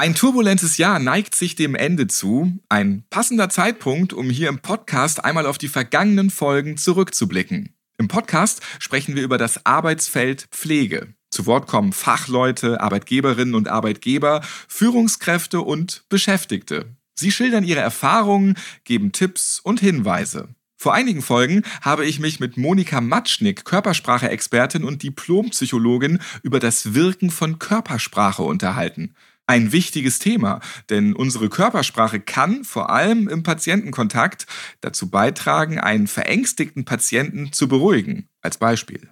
Ein turbulentes Jahr neigt sich dem Ende zu. Ein passender Zeitpunkt, um hier im Podcast einmal auf die vergangenen Folgen zurückzublicken. Im Podcast sprechen wir über das Arbeitsfeld Pflege. Zu Wort kommen Fachleute, Arbeitgeberinnen und Arbeitgeber, Führungskräfte und Beschäftigte. Sie schildern ihre Erfahrungen, geben Tipps und Hinweise. Vor einigen Folgen habe ich mich mit Monika Matschnick, Körpersprache-Expertin und Diplompsychologin, über das Wirken von Körpersprache unterhalten ein wichtiges Thema, denn unsere Körpersprache kann vor allem im Patientenkontakt dazu beitragen, einen verängstigten Patienten zu beruhigen. Als Beispiel.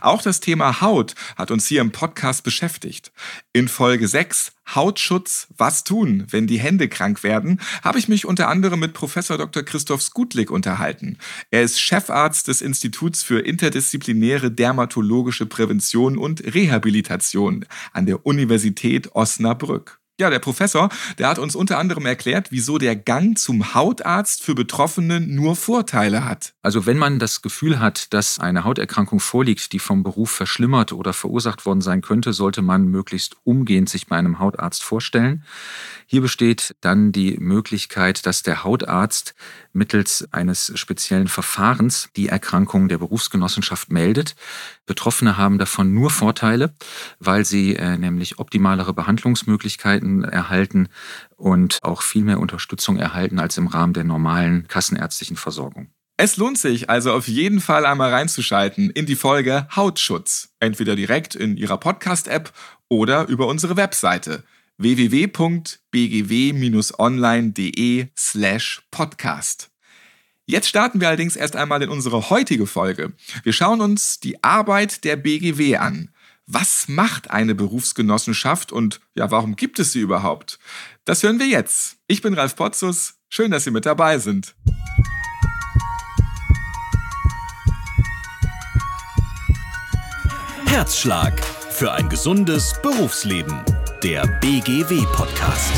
Auch das Thema Haut hat uns hier im Podcast beschäftigt. In Folge 6 Hautschutz, was tun, wenn die Hände krank werden, habe ich mich unter anderem mit Professor Dr. Christoph Skutlik unterhalten. Er ist Chefarzt des Instituts für interdisziplinäre dermatologische Prävention und Rehabilitation an der Universität Osnabrück. Ja, der Professor, der hat uns unter anderem erklärt, wieso der Gang zum Hautarzt für Betroffene nur Vorteile hat. Also wenn man das Gefühl hat, dass eine Hauterkrankung vorliegt, die vom Beruf verschlimmert oder verursacht worden sein könnte, sollte man möglichst umgehend sich bei einem Hautarzt vorstellen. Hier besteht dann die Möglichkeit, dass der Hautarzt mittels eines speziellen Verfahrens die Erkrankung der Berufsgenossenschaft meldet. Betroffene haben davon nur Vorteile, weil sie äh, nämlich optimalere Behandlungsmöglichkeiten erhalten und auch viel mehr Unterstützung erhalten als im Rahmen der normalen kassenärztlichen Versorgung. Es lohnt sich also auf jeden Fall einmal reinzuschalten in die Folge Hautschutz. Entweder direkt in Ihrer Podcast-App oder über unsere Webseite www.bgw-online.de slash podcast. Jetzt starten wir allerdings erst einmal in unsere heutige Folge. Wir schauen uns die Arbeit der BGW an. Was macht eine Berufsgenossenschaft und ja, warum gibt es sie überhaupt? Das hören wir jetzt. Ich bin Ralf Potzus. Schön, dass Sie mit dabei sind. Herzschlag für ein gesundes Berufsleben. Der BGW Podcast.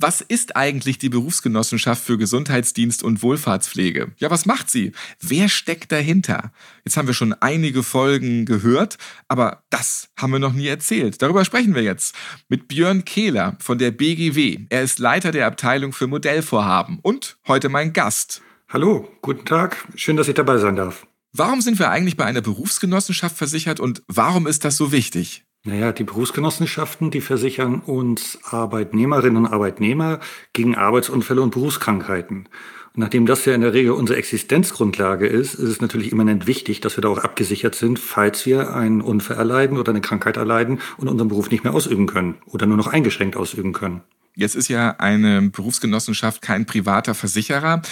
Was ist eigentlich die Berufsgenossenschaft für Gesundheitsdienst und Wohlfahrtspflege? Ja, was macht sie? Wer steckt dahinter? Jetzt haben wir schon einige Folgen gehört, aber das haben wir noch nie erzählt. Darüber sprechen wir jetzt mit Björn Kehler von der BGW. Er ist Leiter der Abteilung für Modellvorhaben und heute mein Gast. Hallo, guten Tag. Schön, dass ich dabei sein darf. Warum sind wir eigentlich bei einer Berufsgenossenschaft versichert und warum ist das so wichtig? Naja, die Berufsgenossenschaften, die versichern uns Arbeitnehmerinnen und Arbeitnehmer gegen Arbeitsunfälle und Berufskrankheiten. Und nachdem das ja in der Regel unsere Existenzgrundlage ist, ist es natürlich immanent wichtig, dass wir da auch abgesichert sind, falls wir einen Unfall erleiden oder eine Krankheit erleiden und unseren Beruf nicht mehr ausüben können oder nur noch eingeschränkt ausüben können. Jetzt ist ja eine Berufsgenossenschaft kein privater Versicherer.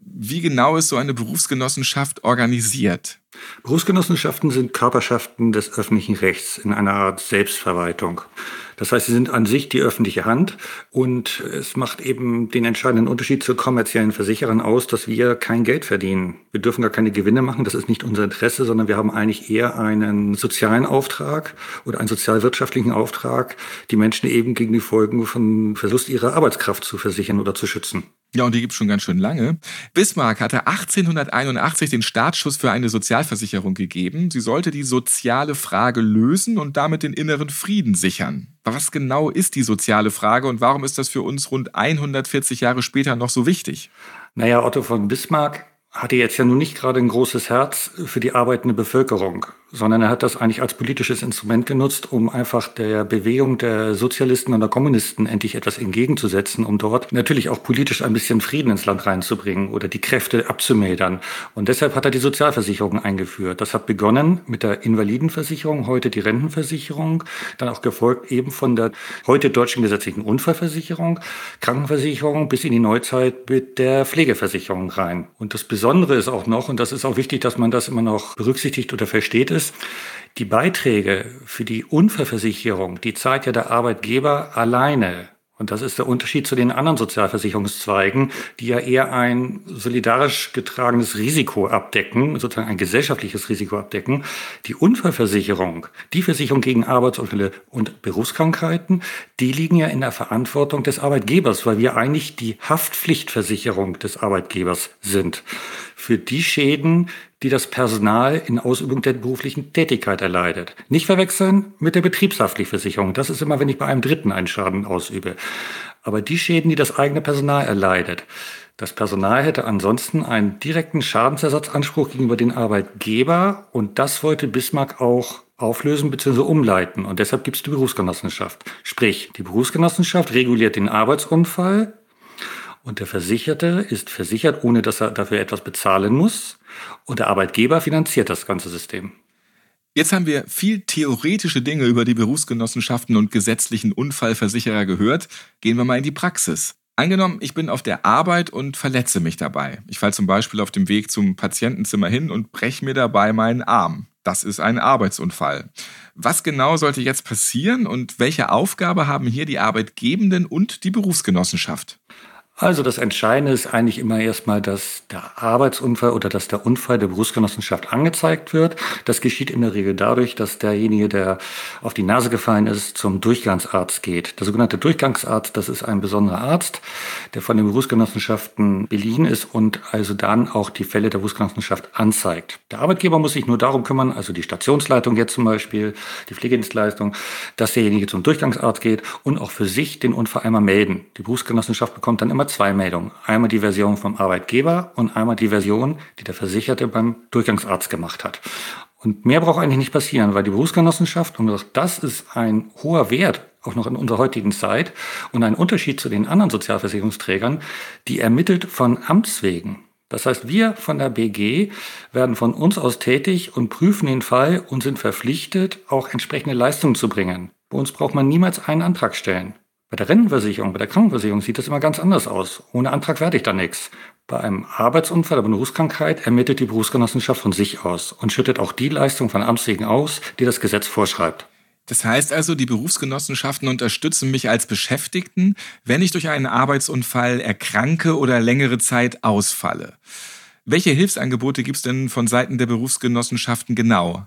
Wie genau ist so eine Berufsgenossenschaft organisiert? Berufsgenossenschaften sind Körperschaften des öffentlichen Rechts in einer Art Selbstverwaltung. Das heißt, sie sind an sich die öffentliche Hand und es macht eben den entscheidenden Unterschied zu kommerziellen Versicherern aus, dass wir kein Geld verdienen. Wir dürfen gar keine Gewinne machen, das ist nicht unser Interesse, sondern wir haben eigentlich eher einen sozialen Auftrag oder einen sozialwirtschaftlichen Auftrag, die Menschen eben gegen die Folgen von Verlust ihrer Arbeitskraft zu versichern oder zu schützen. Ja, und die gibt es schon ganz schön lange. Bismarck hatte 1881 den Startschuss für eine Sozialversicherung gegeben. Sie sollte die soziale Frage lösen und damit den inneren Frieden sichern. Was genau ist die soziale Frage und warum ist das für uns rund 140 Jahre später noch so wichtig? Naja, Otto von Bismarck hatte jetzt ja nun nicht gerade ein großes Herz für die arbeitende Bevölkerung sondern er hat das eigentlich als politisches Instrument genutzt, um einfach der Bewegung der Sozialisten und der Kommunisten endlich etwas entgegenzusetzen, um dort natürlich auch politisch ein bisschen Frieden ins Land reinzubringen oder die Kräfte abzumildern. Und deshalb hat er die Sozialversicherung eingeführt. Das hat begonnen mit der Invalidenversicherung, heute die Rentenversicherung, dann auch gefolgt eben von der heute deutschen gesetzlichen Unfallversicherung, Krankenversicherung bis in die Neuzeit mit der Pflegeversicherung rein. Und das Besondere ist auch noch, und das ist auch wichtig, dass man das immer noch berücksichtigt oder versteht, ist, ist, die Beiträge für die Unfallversicherung, die zahlt ja der Arbeitgeber alleine. Und das ist der Unterschied zu den anderen Sozialversicherungszweigen, die ja eher ein solidarisch getragenes Risiko abdecken, sozusagen ein gesellschaftliches Risiko abdecken. Die Unfallversicherung, die Versicherung gegen Arbeitsunfälle und Berufskrankheiten, die liegen ja in der Verantwortung des Arbeitgebers, weil wir eigentlich die Haftpflichtversicherung des Arbeitgebers sind. Für die Schäden, die das Personal in Ausübung der beruflichen Tätigkeit erleidet. Nicht verwechseln mit der Betriebshaftpflichtversicherung. Das ist immer, wenn ich bei einem Dritten einen Schaden ausübe. Aber die Schäden, die das eigene Personal erleidet. Das Personal hätte ansonsten einen direkten Schadensersatzanspruch gegenüber den Arbeitgeber und das wollte Bismarck auch auflösen bzw. umleiten und deshalb gibt es die Berufsgenossenschaft. Sprich, die Berufsgenossenschaft reguliert den Arbeitsunfall und der Versicherte ist versichert, ohne dass er dafür etwas bezahlen muss und der Arbeitgeber finanziert das ganze System. Jetzt haben wir viel theoretische Dinge über die Berufsgenossenschaften und gesetzlichen Unfallversicherer gehört. Gehen wir mal in die Praxis. Angenommen, ich bin auf der Arbeit und verletze mich dabei. Ich falle zum Beispiel auf dem Weg zum Patientenzimmer hin und breche mir dabei meinen Arm. Das ist ein Arbeitsunfall. Was genau sollte jetzt passieren und welche Aufgabe haben hier die Arbeitgebenden und die Berufsgenossenschaft? Also das Entscheidende ist eigentlich immer erstmal, dass der Arbeitsunfall oder dass der Unfall der Berufsgenossenschaft angezeigt wird. Das geschieht in der Regel dadurch, dass derjenige, der auf die Nase gefallen ist, zum Durchgangsarzt geht. Der sogenannte Durchgangsarzt, das ist ein besonderer Arzt, der von den Berufsgenossenschaften beliehen ist und also dann auch die Fälle der Berufsgenossenschaft anzeigt. Der Arbeitgeber muss sich nur darum kümmern, also die Stationsleitung jetzt zum Beispiel, die Pflegedienstleistung, dass derjenige zum Durchgangsarzt geht und auch für sich den Unfall einmal melden. Die Berufsgenossenschaft bekommt dann immer zwei Meldungen. Einmal die Version vom Arbeitgeber und einmal die Version, die der Versicherte beim Durchgangsarzt gemacht hat. Und mehr braucht eigentlich nicht passieren, weil die Berufsgenossenschaft, und auch das ist ein hoher Wert, auch noch in unserer heutigen Zeit, und ein Unterschied zu den anderen Sozialversicherungsträgern, die ermittelt von Amts wegen. Das heißt, wir von der BG werden von uns aus tätig und prüfen den Fall und sind verpflichtet, auch entsprechende Leistungen zu bringen. Bei uns braucht man niemals einen Antrag stellen. Bei der Rentenversicherung, bei der Krankenversicherung sieht das immer ganz anders aus. Ohne Antrag werde ich da nichts. Bei einem Arbeitsunfall, einer Berufskrankheit ermittelt die Berufsgenossenschaft von sich aus und schüttet auch die Leistung von Amtswegen aus, die das Gesetz vorschreibt. Das heißt also, die Berufsgenossenschaften unterstützen mich als Beschäftigten, wenn ich durch einen Arbeitsunfall erkranke oder längere Zeit ausfalle. Welche Hilfsangebote gibt es denn von Seiten der Berufsgenossenschaften genau?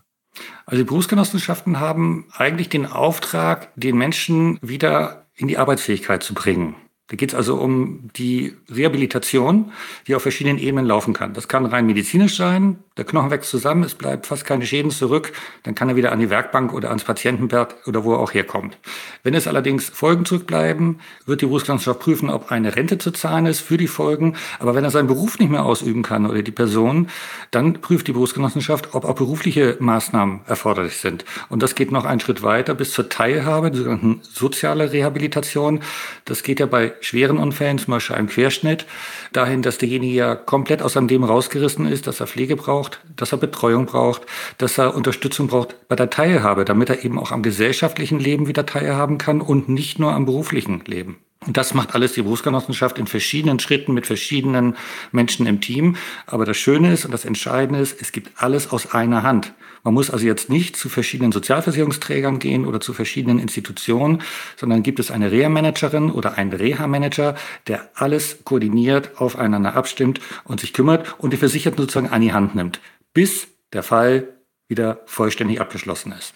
Also die Berufsgenossenschaften haben eigentlich den Auftrag, den Menschen wieder in die Arbeitsfähigkeit zu bringen. Da geht es also um die Rehabilitation, die auf verschiedenen Ebenen laufen kann. Das kann rein medizinisch sein, der Knochen wächst zusammen, es bleibt fast keine Schäden zurück, dann kann er wieder an die Werkbank oder ans Patientenbett oder wo er auch herkommt. Wenn es allerdings Folgen zurückbleiben, wird die Berufsgenossenschaft prüfen, ob eine Rente zu zahlen ist für die Folgen. Aber wenn er seinen Beruf nicht mehr ausüben kann oder die Person, dann prüft die Berufsgenossenschaft, ob auch berufliche Maßnahmen erforderlich sind. Und das geht noch einen Schritt weiter bis zur Teilhabe, die sogenannten soziale Rehabilitation. Das geht ja bei schweren Unfällen, zum Beispiel einem Querschnitt, dahin, dass derjenige ja komplett aus seinem Leben rausgerissen ist, dass er Pflege braucht braucht, dass er Betreuung braucht, dass er Unterstützung braucht bei der Teilhabe, damit er eben auch am gesellschaftlichen Leben wieder teilhaben kann und nicht nur am beruflichen Leben. Und das macht alles die Berufsgenossenschaft in verschiedenen Schritten mit verschiedenen Menschen im Team. Aber das Schöne ist und das Entscheidende ist, es gibt alles aus einer Hand. Man muss also jetzt nicht zu verschiedenen Sozialversicherungsträgern gehen oder zu verschiedenen Institutionen, sondern gibt es eine Reha-Managerin oder einen Reha-Manager, der alles koordiniert, aufeinander abstimmt und sich kümmert und die Versicherten sozusagen an die Hand nimmt, bis der Fall wieder vollständig abgeschlossen ist.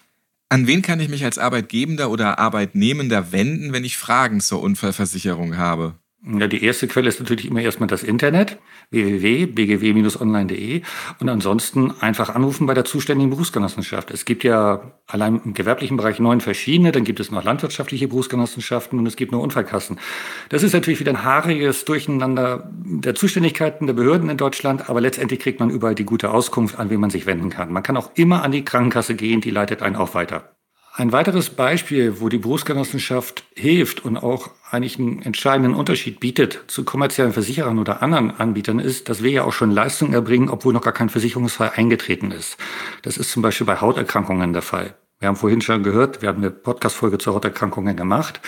An wen kann ich mich als Arbeitgebender oder Arbeitnehmender wenden, wenn ich Fragen zur Unfallversicherung habe? Ja, die erste Quelle ist natürlich immer erstmal das Internet, www.bgw-online.de und ansonsten einfach anrufen bei der zuständigen Berufsgenossenschaft. Es gibt ja allein im gewerblichen Bereich neun verschiedene, dann gibt es noch landwirtschaftliche Berufsgenossenschaften und es gibt nur Unfallkassen. Das ist natürlich wieder ein haariges Durcheinander der Zuständigkeiten der Behörden in Deutschland, aber letztendlich kriegt man überall die gute Auskunft, an wen man sich wenden kann. Man kann auch immer an die Krankenkasse gehen, die leitet einen auch weiter. Ein weiteres Beispiel, wo die Berufsgenossenschaft hilft und auch eigentlich einen entscheidenden Unterschied bietet zu kommerziellen Versicherern oder anderen Anbietern ist, dass wir ja auch schon Leistungen erbringen, obwohl noch gar kein Versicherungsfall eingetreten ist. Das ist zum Beispiel bei Hauterkrankungen der Fall. Wir haben vorhin schon gehört, wir haben eine Podcast-Folge zu Hauterkrankungen gemacht.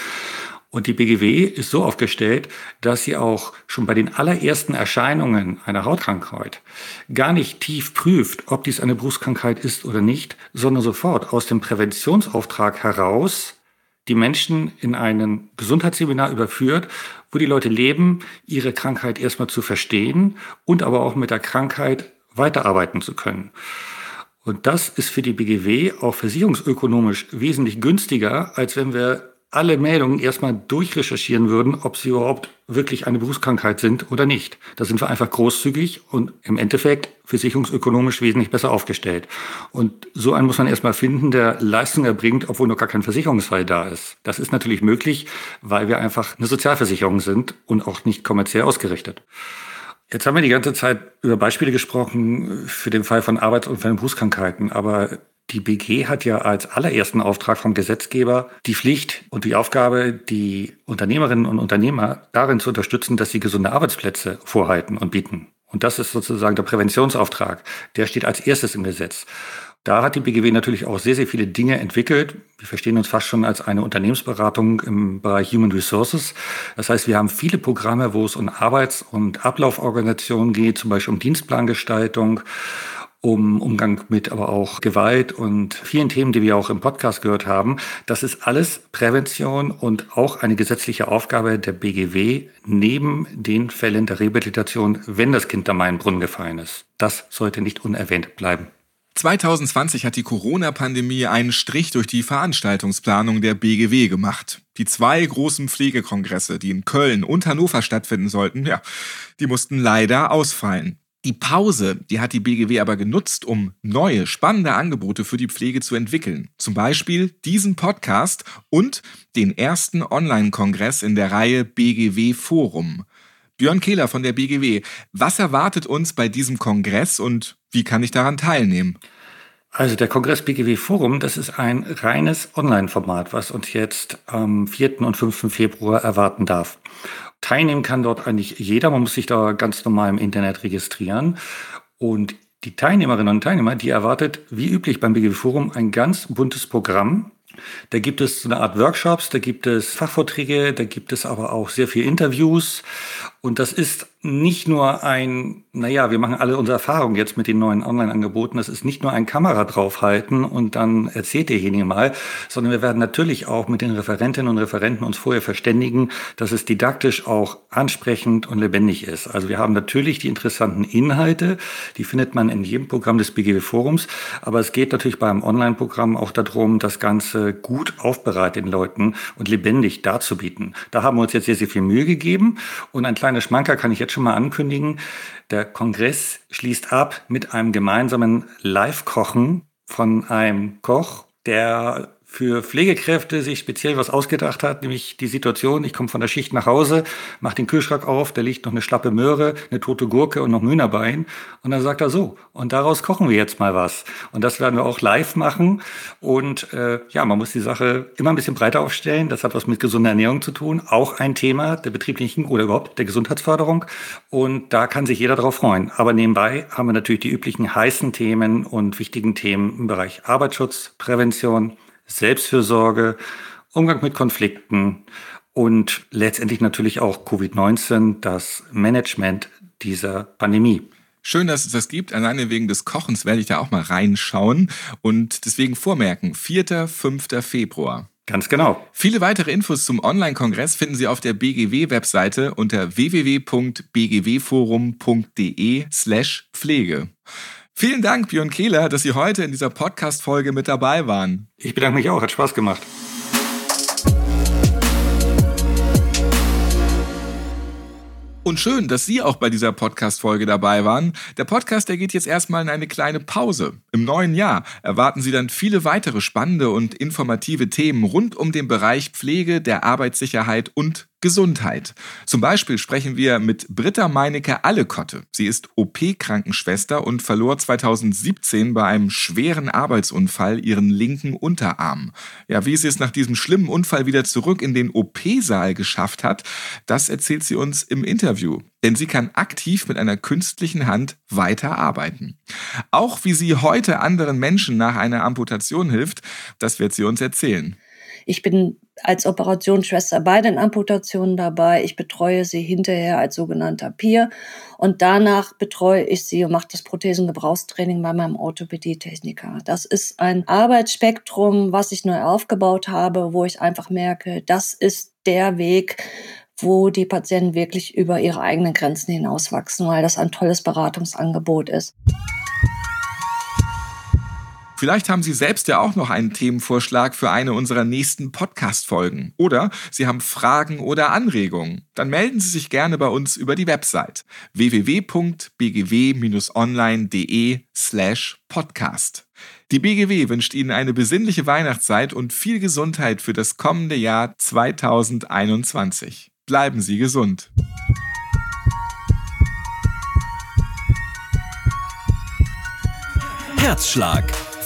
Und die BGW ist so aufgestellt, dass sie auch schon bei den allerersten Erscheinungen einer Hautkrankheit gar nicht tief prüft, ob dies eine Brustkrankheit ist oder nicht, sondern sofort aus dem Präventionsauftrag heraus die Menschen in ein Gesundheitsseminar überführt, wo die Leute leben, ihre Krankheit erstmal zu verstehen und aber auch mit der Krankheit weiterarbeiten zu können. Und das ist für die BGW auch versicherungsökonomisch wesentlich günstiger, als wenn wir alle Meldungen erstmal durchrecherchieren würden, ob sie überhaupt wirklich eine Berufskrankheit sind oder nicht. Da sind wir einfach großzügig und im Endeffekt versicherungsökonomisch wesentlich besser aufgestellt. Und so einen muss man erstmal finden, der Leistung erbringt, obwohl noch gar kein Versicherungsfall da ist. Das ist natürlich möglich, weil wir einfach eine Sozialversicherung sind und auch nicht kommerziell ausgerichtet. Jetzt haben wir die ganze Zeit über Beispiele gesprochen für den Fall von Arbeitsunfällen und Berufskrankheiten, aber die BG hat ja als allerersten Auftrag vom Gesetzgeber die Pflicht und die Aufgabe, die Unternehmerinnen und Unternehmer darin zu unterstützen, dass sie gesunde Arbeitsplätze vorhalten und bieten. Und das ist sozusagen der Präventionsauftrag. Der steht als erstes im Gesetz. Da hat die BGW natürlich auch sehr, sehr viele Dinge entwickelt. Wir verstehen uns fast schon als eine Unternehmensberatung im Bereich Human Resources. Das heißt, wir haben viele Programme, wo es um Arbeits- und Ablauforganisation geht, zum Beispiel um Dienstplangestaltung um Umgang mit aber auch Gewalt und vielen Themen, die wir auch im Podcast gehört haben. Das ist alles Prävention und auch eine gesetzliche Aufgabe der BGW neben den Fällen der Rehabilitation, wenn das Kind am Mainbrunnen gefallen ist. Das sollte nicht unerwähnt bleiben. 2020 hat die Corona-Pandemie einen Strich durch die Veranstaltungsplanung der BGW gemacht. Die zwei großen Pflegekongresse, die in Köln und Hannover stattfinden sollten, ja, die mussten leider ausfallen. Die Pause, die hat die BGW aber genutzt, um neue, spannende Angebote für die Pflege zu entwickeln. Zum Beispiel diesen Podcast und den ersten Online-Kongress in der Reihe BGW Forum. Björn Kehler von der BGW, was erwartet uns bei diesem Kongress und wie kann ich daran teilnehmen? Also der Kongress BGW Forum, das ist ein reines Online-Format, was uns jetzt am 4. und 5. Februar erwarten darf. Teilnehmen kann dort eigentlich jeder. Man muss sich da ganz normal im Internet registrieren. Und die Teilnehmerinnen und Teilnehmer, die erwartet, wie üblich beim BGW Forum, ein ganz buntes Programm. Da gibt es so eine Art Workshops, da gibt es Fachvorträge, da gibt es aber auch sehr viele Interviews. Und das ist nicht nur ein, naja, wir machen alle unsere Erfahrungen jetzt mit den neuen Online-Angeboten. Das ist nicht nur ein Kamera draufhalten und dann erzählt derjenige mal, sondern wir werden natürlich auch mit den Referentinnen und Referenten uns vorher verständigen, dass es didaktisch auch ansprechend und lebendig ist. Also wir haben natürlich die interessanten Inhalte, die findet man in jedem Programm des BGW Forums, aber es geht natürlich beim Online-Programm auch darum, das Ganze gut aufbereitet den Leuten und lebendig darzubieten. Da haben wir uns jetzt sehr, sehr viel Mühe gegeben und ein kleiner Schmanker kann ich jetzt schon mal ankündigen. Der Kongress schließt ab mit einem gemeinsamen Live-Kochen von einem Koch, der für Pflegekräfte sich speziell was ausgedacht hat, nämlich die Situation, ich komme von der Schicht nach Hause, mache den Kühlschrank auf, da liegt noch eine schlappe Möhre, eine tote Gurke und noch Mühnerbein. Und dann sagt er so, und daraus kochen wir jetzt mal was. Und das werden wir auch live machen. Und äh, ja, man muss die Sache immer ein bisschen breiter aufstellen. Das hat was mit gesunder Ernährung zu tun. Auch ein Thema der betrieblichen oder überhaupt der Gesundheitsförderung. Und da kann sich jeder drauf freuen. Aber nebenbei haben wir natürlich die üblichen heißen Themen und wichtigen Themen im Bereich Arbeitsschutz, Prävention, Selbstfürsorge, Umgang mit Konflikten und letztendlich natürlich auch Covid-19, das Management dieser Pandemie. Schön, dass es das gibt. Alleine wegen des Kochens werde ich da auch mal reinschauen und deswegen vormerken, 4. 5. Februar. Ganz genau. Viele weitere Infos zum Online-Kongress finden Sie auf der BGW-Webseite unter www.bgwforum.de slash Pflege. Vielen Dank, Björn Kehler, dass Sie heute in dieser Podcast-Folge mit dabei waren. Ich bedanke mich auch, hat Spaß gemacht. Und schön, dass Sie auch bei dieser Podcast-Folge dabei waren. Der Podcast, der geht jetzt erstmal in eine kleine Pause. Im neuen Jahr erwarten Sie dann viele weitere spannende und informative Themen rund um den Bereich Pflege, der Arbeitssicherheit und Gesundheit. Zum Beispiel sprechen wir mit Britta Meinecke Allekotte. Sie ist OP-Krankenschwester und verlor 2017 bei einem schweren Arbeitsunfall ihren linken Unterarm. Ja, wie sie es nach diesem schlimmen Unfall wieder zurück in den OP-Saal geschafft hat, das erzählt sie uns im Interview. Denn sie kann aktiv mit einer künstlichen Hand weiter arbeiten. Auch wie sie heute anderen Menschen nach einer Amputation hilft, das wird sie uns erzählen. Ich bin als Operationsschwester bei den Amputationen dabei. Ich betreue sie hinterher als sogenannter Peer und danach betreue ich sie und mache das Prothesengebrauchstraining bei meinem Orthopädietechniker. Das ist ein Arbeitsspektrum, was ich neu aufgebaut habe, wo ich einfach merke, das ist der Weg, wo die Patienten wirklich über ihre eigenen Grenzen hinauswachsen, weil das ein tolles Beratungsangebot ist. Vielleicht haben Sie selbst ja auch noch einen Themenvorschlag für eine unserer nächsten Podcast-Folgen. Oder Sie haben Fragen oder Anregungen. Dann melden Sie sich gerne bei uns über die Website www.bgw-online.de slash podcast. Die BGW wünscht Ihnen eine besinnliche Weihnachtszeit und viel Gesundheit für das kommende Jahr 2021. Bleiben Sie gesund. Herzschlag